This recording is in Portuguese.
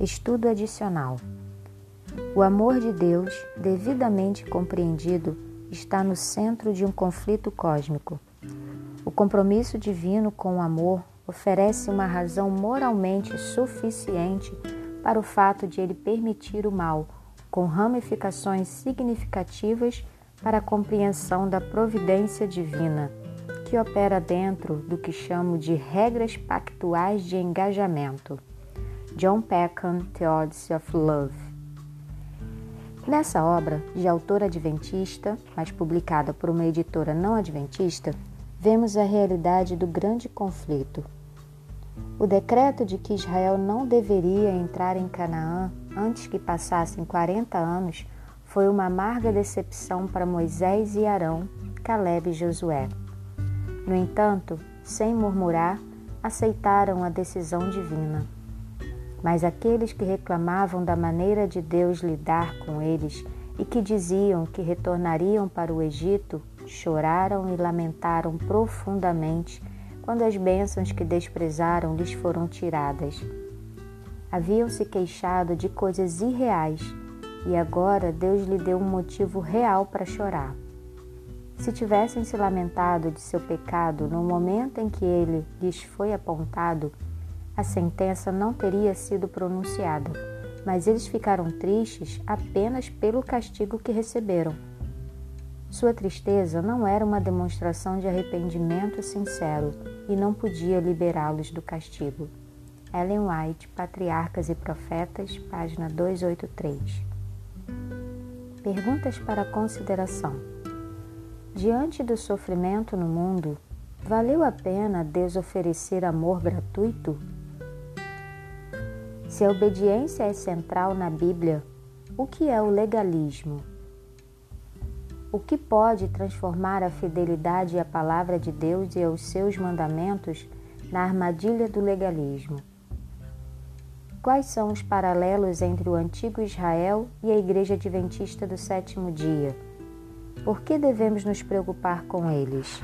Estudo adicional. O amor de Deus, devidamente compreendido, está no centro de um conflito cósmico. O compromisso divino com o amor oferece uma razão moralmente suficiente para o fato de ele permitir o mal, com ramificações significativas para a compreensão da providência divina, que opera dentro do que chamo de regras pactuais de engajamento. John Peckham, Theodicy of Love. Nessa obra, de autor adventista, mas publicada por uma editora não adventista, vemos a realidade do grande conflito. O decreto de que Israel não deveria entrar em Canaã antes que passassem 40 anos foi uma amarga decepção para Moisés e Arão, Caleb e Josué. No entanto, sem murmurar, aceitaram a decisão divina. Mas aqueles que reclamavam da maneira de Deus lidar com eles e que diziam que retornariam para o Egito, choraram e lamentaram profundamente quando as bênçãos que desprezaram lhes foram tiradas. Haviam se queixado de coisas irreais e agora Deus lhe deu um motivo real para chorar. Se tivessem se lamentado de seu pecado no momento em que ele lhes foi apontado, a sentença não teria sido pronunciada, mas eles ficaram tristes apenas pelo castigo que receberam. Sua tristeza não era uma demonstração de arrependimento sincero e não podia liberá-los do castigo. Ellen White, Patriarcas e Profetas, página 283. Perguntas para consideração. Diante do sofrimento no mundo, valeu a pena Deus oferecer amor gratuito? Se a obediência é central na Bíblia, o que é o legalismo? O que pode transformar a fidelidade à palavra de Deus e aos seus mandamentos na armadilha do legalismo? Quais são os paralelos entre o antigo Israel e a Igreja Adventista do sétimo dia? Por que devemos nos preocupar com eles?